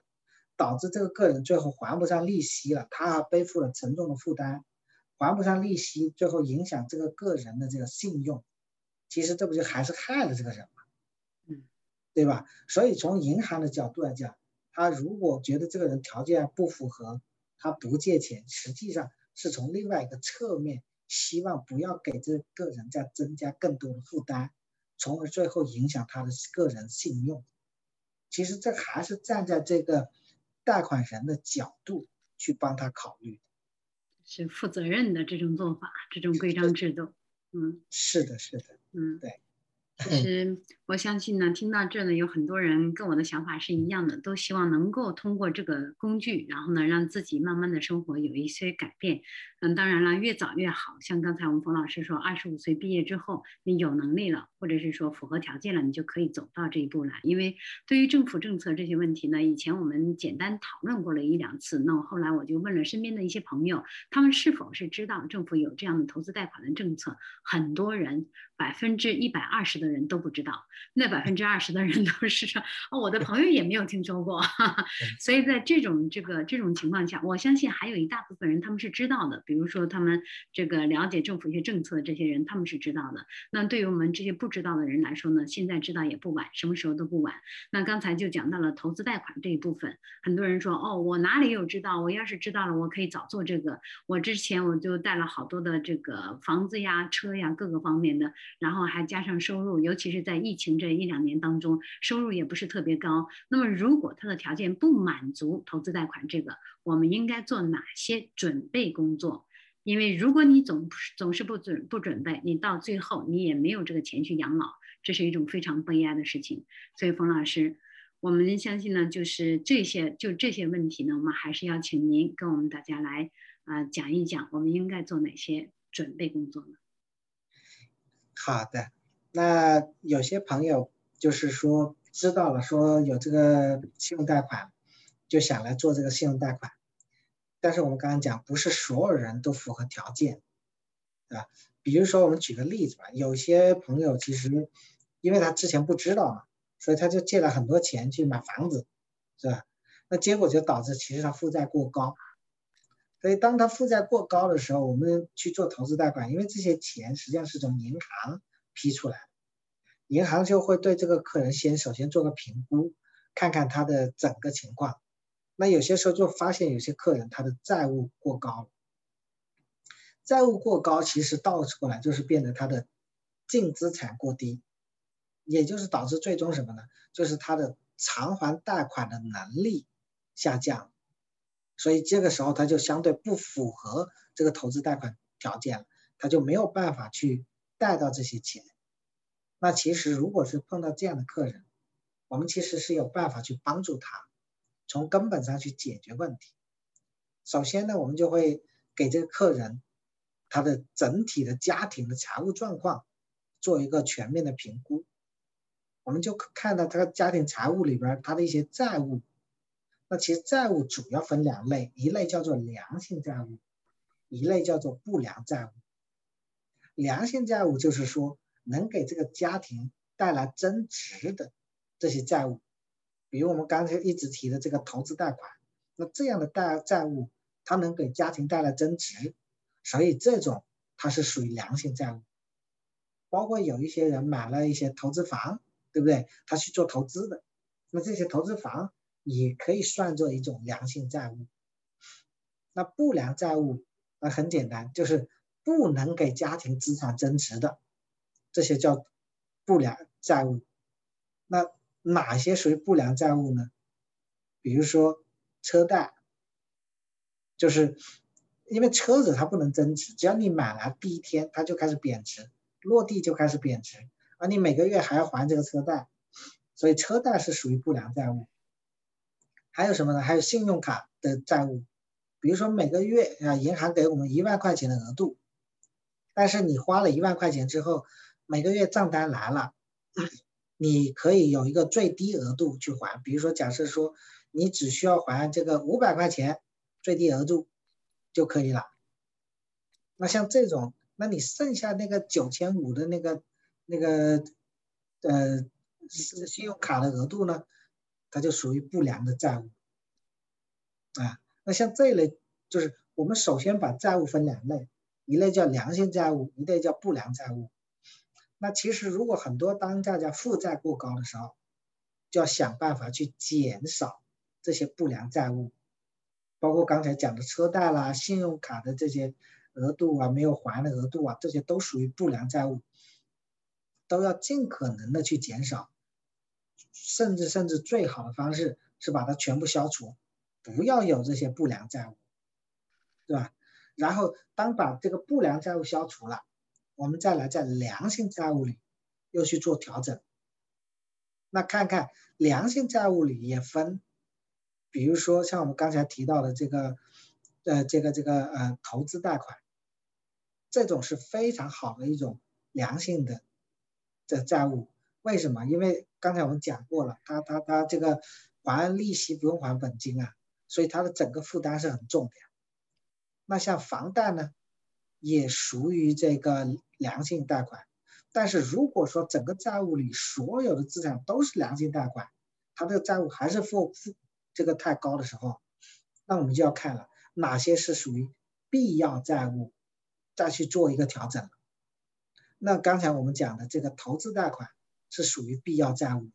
导致这个个人最后还不上利息了，他还背负了沉重的负担，还不上利息，最后影响这个个人的这个信用，其实这不就还是害了这个人吗？嗯，对吧？所以从银行的角度来讲，他如果觉得这个人条件不符合，他不借钱，实际上是从另外一个侧面，希望不要给这个人再增加更多的负担，从而最后影响他的个人信用。其实这还是站在这个。贷款人的角度去帮他考虑，是负责任的这种做法，这种规章制度，嗯，是的，是的，嗯，对。其实我相信呢，听到这呢，有很多人跟我的想法是一样的，都希望能够通过这个工具，然后呢，让自己慢慢的生活有一些改变。嗯，当然了，越早越好。像刚才我们冯老师说，二十五岁毕业之后，你有能力了，或者是说符合条件了，你就可以走到这一步来。因为对于政府政策这些问题呢，以前我们简单讨论过了一两次。那我后来我就问了身边的一些朋友，他们是否是知道政府有这样的投资贷款的政策？很多人。百分之一百二十的人都不知道，那百分之二十的人都是说，哦，我的朋友也没有听说过。所以在这种这个这种情况下，我相信还有一大部分人他们是知道的。比如说他们这个了解政府一些政策的这些人，他们是知道的。那对于我们这些不知道的人来说呢，现在知道也不晚，什么时候都不晚。那刚才就讲到了投资贷款这一部分，很多人说，哦，我哪里有知道？我要是知道了，我可以早做这个。我之前我就贷了好多的这个房子呀、车呀各个方面的。然后还加上收入，尤其是在疫情这一两年当中，收入也不是特别高。那么，如果他的条件不满足投资贷款这个，我们应该做哪些准备工作？因为如果你总总是不准不准备，你到最后你也没有这个钱去养老，这是一种非常悲哀的事情。所以，冯老师，我们相信呢，就是这些就这些问题呢，我们还是要请您跟我们大家来啊讲一讲，我们应该做哪些准备工作呢？好的，那有些朋友就是说知道了，说有这个信用贷款，就想来做这个信用贷款。但是我们刚刚讲，不是所有人都符合条件，对吧？比如说我们举个例子吧，有些朋友其实因为他之前不知道嘛，所以他就借了很多钱去买房子，是吧？那结果就导致其实他负债过高。所以，当他负债过高的时候，我们去做投资贷款，因为这些钱实际上是从银行批出来，银行就会对这个客人先首先做个评估，看看他的整个情况。那有些时候就发现有些客人他的债务过高，债务过高其实倒过来就是变得他的净资产过低，也就是导致最终什么呢？就是他的偿还贷款的能力下降。所以这个时候他就相对不符合这个投资贷款条件了，他就没有办法去贷到这些钱。那其实如果是碰到这样的客人，我们其实是有办法去帮助他，从根本上去解决问题。首先呢，我们就会给这个客人他的整体的家庭的财务状况做一个全面的评估，我们就看到他家庭财务里边他的一些债务。那其实债务主要分两类，一类叫做良性债务，一类叫做不良债务。良性债务就是说能给这个家庭带来增值的这些债务，比如我们刚才一直提的这个投资贷款，那这样的贷债务它能给家庭带来增值，所以这种它是属于良性债务。包括有一些人买了一些投资房，对不对？他去做投资的，那这些投资房。也可以算作一种良性债务。那不良债务，那很简单，就是不能给家庭资产增值的，这些叫不良债务。那哪些属于不良债务呢？比如说车贷，就是因为车子它不能增值，只要你买了第一天它就开始贬值，落地就开始贬值，而你每个月还要还这个车贷，所以车贷是属于不良债务。还有什么呢？还有信用卡的债务，比如说每个月啊，银行给我们一万块钱的额度，但是你花了一万块钱之后，每个月账单来了，你可以有一个最低额度去还。比如说，假设说你只需要还这个五百块钱最低额度就可以了。那像这种，那你剩下那个九千五的那个那个呃信用卡的额度呢，它就属于不良的债务啊。那像这一类，就是我们首先把债务分两类，一类叫良性债务，一类叫不良债务。那其实如果很多当大家负债过高的时候，就要想办法去减少这些不良债务，包括刚才讲的车贷啦、信用卡的这些额度啊、没有还的额度啊，这些都属于不良债务，都要尽可能的去减少，甚至甚至最好的方式是把它全部消除。不要有这些不良债务，对吧？然后当把这个不良债务消除了，我们再来在良性债务里又去做调整。那看看良性债务里也分，比如说像我们刚才提到的这个，呃，这个这个呃投资贷款，这种是非常好的一种良性的这债务。为什么？因为刚才我们讲过了，它它它这个还利息不用还本金啊。所以它的整个负担是很重的。那像房贷呢，也属于这个良性贷款。但是如果说整个债务里所有的资产都是良性贷款，它这个债务还是负负这个太高的时候，那我们就要看了哪些是属于必要债务，再去做一个调整。那刚才我们讲的这个投资贷款是属于必要债务，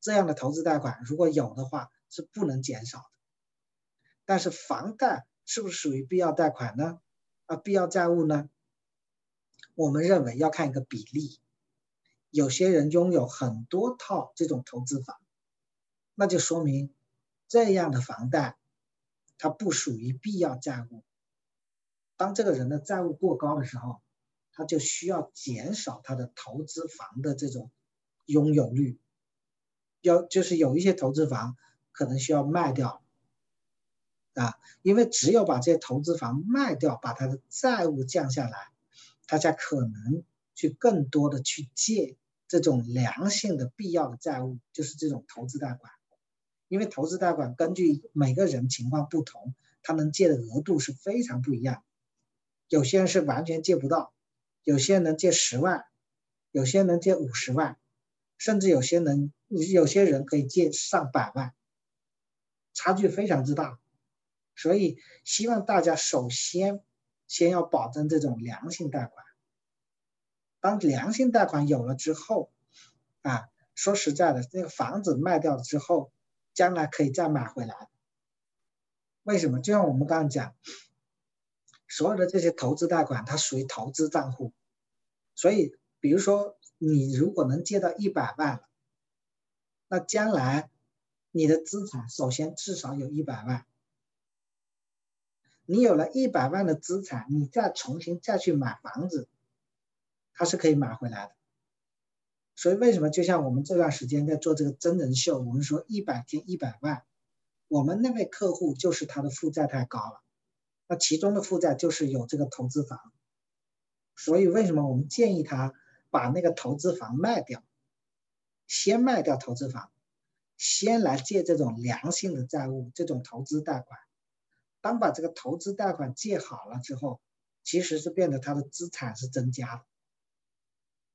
这样的投资贷款如果有的话是不能减少的。但是房贷是不是属于必要贷款呢？啊，必要债务呢？我们认为要看一个比例。有些人拥有很多套这种投资房，那就说明这样的房贷它不属于必要债务。当这个人的债务过高的时候，他就需要减少他的投资房的这种拥有率。要就是有一些投资房可能需要卖掉。啊，因为只有把这些投资房卖掉，把他的债务降下来，他才可能去更多的去借这种良性的必要的债务，就是这种投资贷款。因为投资贷款根据每个人情况不同，他能借的额度是非常不一样。有些人是完全借不到，有些人能借十万，有些人能借五十万，甚至有些人有些人可以借上百万，差距非常之大。所以，希望大家首先先要保证这种良性贷款。当良性贷款有了之后，啊，说实在的，那个房子卖掉了之后，将来可以再买回来。为什么？就像我们刚刚讲，所有的这些投资贷款，它属于投资账户。所以，比如说你如果能借到一百万，那将来你的资产首先至少有一百万。你有了一百万的资产，你再重新再去买房子，它是可以买回来的。所以为什么就像我们这段时间在做这个真人秀，我们说一百天一百万，我们那位客户就是他的负债太高了，那其中的负债就是有这个投资房，所以为什么我们建议他把那个投资房卖掉，先卖掉投资房，先来借这种良性的债务，这种投资贷款。当把这个投资贷款借好了之后，其实是变得他的资产是增加的，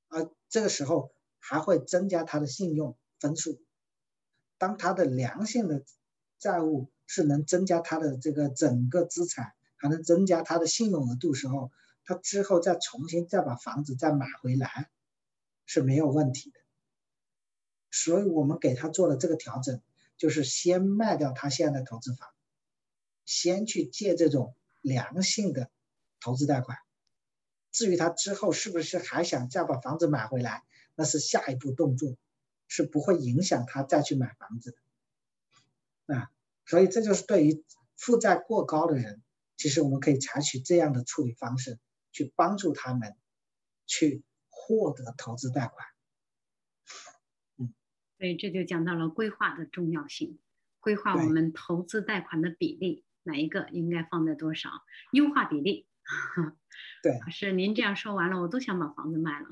而这个时候还会增加他的信用分数。当他的良性的债务是能增加他的这个整个资产，还能增加他的信用额度时候，他之后再重新再把房子再买回来是没有问题的。所以我们给他做的这个调整，就是先卖掉他现在的投资房。先去借这种良性的投资贷款，至于他之后是不是还想再把房子买回来，那是下一步动作，是不会影响他再去买房子的。啊，所以这就是对于负债过高的人，其实我们可以采取这样的处理方式，去帮助他们去获得投资贷款。嗯，所以这就讲到了规划的重要性，规划我们投资贷款的比例。哪一个应该放在多少，优化比例。对，老师您这样说完了，我都想把房子卖了，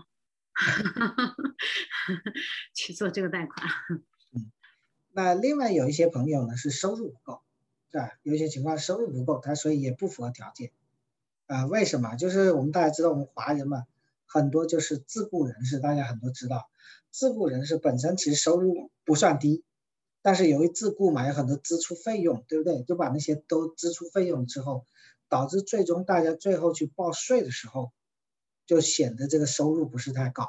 去做这个贷款。嗯，那另外有一些朋友呢是收入不够，对吧？有一些情况收入不够，他所以也不符合条件。啊，为什么？就是我们大家知道，我们华人嘛，很多就是自雇人士，大家很多知道，自雇人士本身其实收入不算低，但是由于自雇嘛，有很多支出费用，对不对？就把那些都支出费用之后。导致最终大家最后去报税的时候，就显得这个收入不是太高。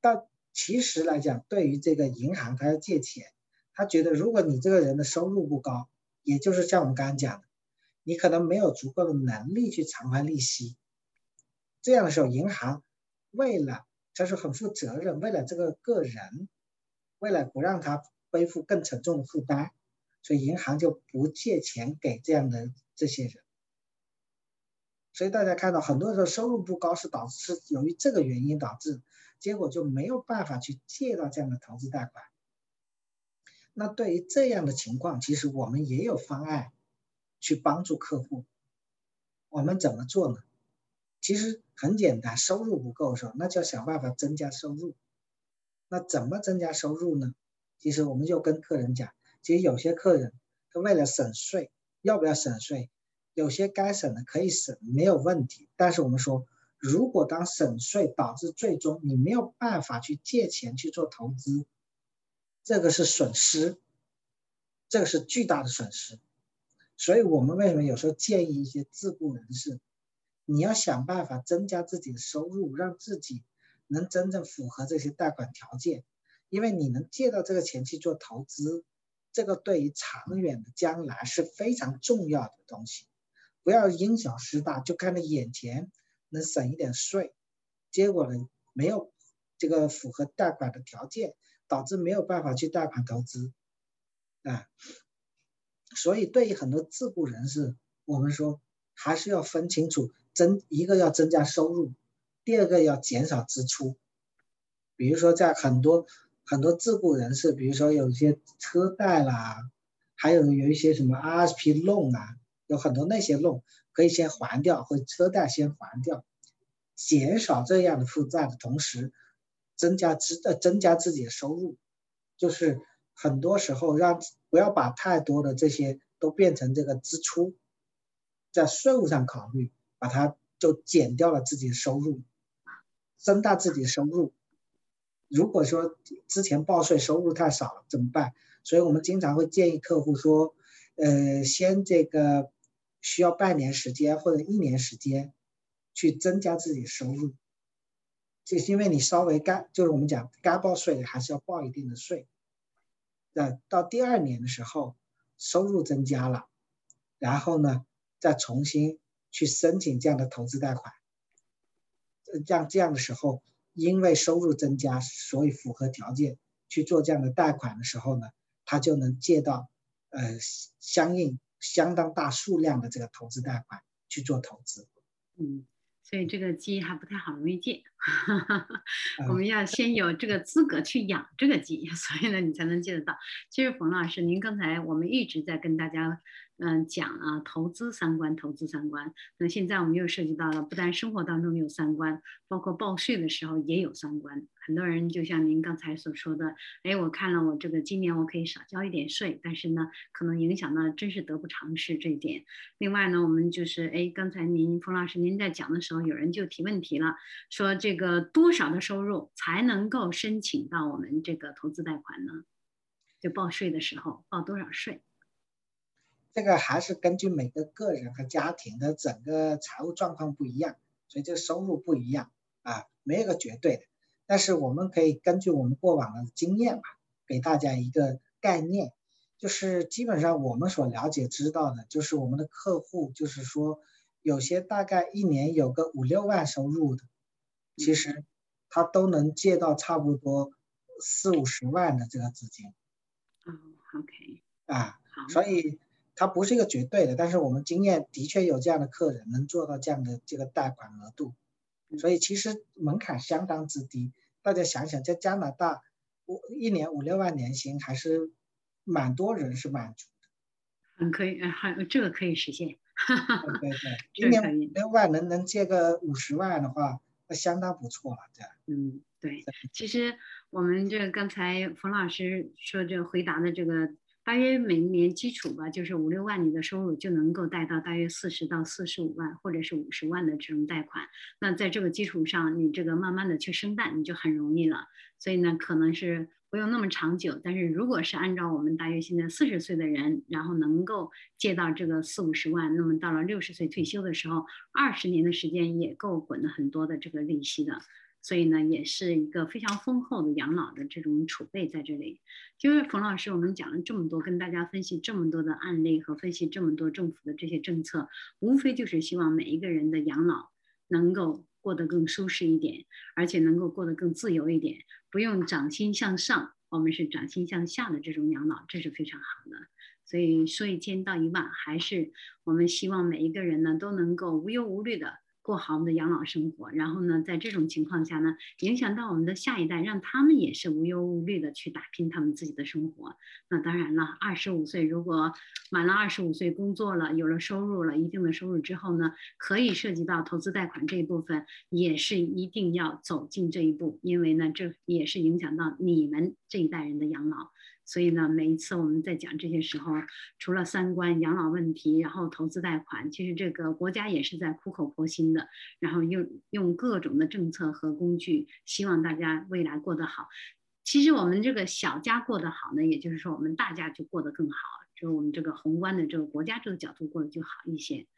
但其实来讲，对于这个银行，他要借钱，他觉得如果你这个人的收入不高，也就是像我们刚刚讲的，你可能没有足够的能力去偿还利息。这样的时候，银行为了他是很负责任，为了这个个人，为了不让他背负更沉重的负担，所以银行就不借钱给这样的。这些人，所以大家看到很多时候收入不高是导致是由于这个原因导致，结果就没有办法去借到这样的投资贷款。那对于这样的情况，其实我们也有方案去帮助客户。我们怎么做呢？其实很简单，收入不够的时候，那就要想办法增加收入。那怎么增加收入呢？其实我们就跟客人讲，其实有些客人他为了省税。要不要省税？有些该省的可以省，没有问题。但是我们说，如果当省税导致最终你没有办法去借钱去做投资，这个是损失，这个是巨大的损失。所以我们为什么有时候建议一些自雇人士，你要想办法增加自己的收入，让自己能真正符合这些贷款条件，因为你能借到这个钱去做投资。这个对于长远的将来是非常重要的东西，不要因小失大，就看着眼前能省一点税，结果呢没有这个符合贷款的条件，导致没有办法去贷款投资，啊，所以对于很多自雇人士，我们说还是要分清楚，增一个要增加收入，第二个要减少支出，比如说在很多。很多自雇人士，比如说有一些车贷啦，还有有一些什么 RSP 弄啊，有很多那些弄可以先还掉，或车贷先还掉，减少这样的负债的同时，增加自呃增加自己的收入，就是很多时候让不要把太多的这些都变成这个支出，在税务上考虑，把它就减掉了自己的收入，增大自己的收入。如果说之前报税收入太少了怎么办？所以我们经常会建议客户说，呃，先这个需要半年时间或者一年时间，去增加自己的收入。就是因为你稍微该，就是我们讲该报税的还是要报一定的税。那到第二年的时候，收入增加了，然后呢，再重新去申请这样的投资贷款。这样这样的时候。因为收入增加，所以符合条件去做这样的贷款的时候呢，他就能借到呃相应相当大数量的这个投资贷款去做投资。嗯，所以这个鸡还不太好容易借，我们要先有这个资格去养这个鸡，所以呢你才能借得到。其实冯老师，您刚才我们一直在跟大家。嗯，讲啊，投资三观，投资三观。那现在我们又涉及到了，不但生活当中有三观，包括报税的时候也有三观。很多人就像您刚才所说的，哎，我看了我这个今年我可以少交一点税，但是呢，可能影响呢，真是得不偿失这一点。另外呢，我们就是哎，刚才您冯老师您在讲的时候，有人就提问题了，说这个多少的收入才能够申请到我们这个投资贷款呢？就报税的时候报多少税？这个还是根据每个个人和家庭的整个财务状况不一样，所以这个收入不一样啊，没有个绝对的。但是我们可以根据我们过往的经验吧，给大家一个概念，就是基本上我们所了解知道的，就是我们的客户，就是说有些大概一年有个五六万收入的，其实他都能借到差不多四五十万的这个资金。哦，OK。啊，所以。它不是一个绝对的，但是我们经验的确有这样的客人能做到这样的这个贷款额度，所以其实门槛相当之低。大家想想，在加拿大，我一年五六万年薪还是蛮多人是满足的。很可以，还这个可以实现。对对，一年五六万能能借个五十万的话，那相当不错了，这样。嗯，对。其实我们这刚才冯老师说这回答的这个，大约每一年基础吧，就是五六万你的收入就能够贷到大约四十到四十五万，或者是五十万的这种贷款。那在这个基础上，你这个慢慢的去生蛋，你就很容易了。所以呢，可能是。不用那么长久，但是如果是按照我们大约现在四十岁的人，然后能够借到这个四五十万，那么到了六十岁退休的时候，二十年的时间也够滚了很多的这个利息的，所以呢，也是一个非常丰厚的养老的这种储备在这里。就是冯老师，我们讲了这么多，跟大家分析这么多的案例和分析这么多政府的这些政策，无非就是希望每一个人的养老能够。过得更舒适一点，而且能够过得更自由一点，不用掌心向上，我们是掌心向下的这种养老，这是非常好的。所以说一千道一万，还是我们希望每一个人呢都能够无忧无虑的。过好我们的养老生活，然后呢，在这种情况下呢，影响到我们的下一代，让他们也是无忧无虑的去打拼他们自己的生活。那当然了，二十五岁如果满了二十五岁工作了，有了收入了一定的收入之后呢，可以涉及到投资贷款这一部分，也是一定要走进这一步，因为呢，这也是影响到你们这一代人的养老。所以呢，每一次我们在讲这些时候，除了三观、养老问题，然后投资贷款，其实这个国家也是在苦口婆心的，然后用用各种的政策和工具，希望大家未来过得好。其实我们这个小家过得好呢，也就是说我们大家就过得更好，就是我们这个宏观的这个国家这个角度过得就好一些。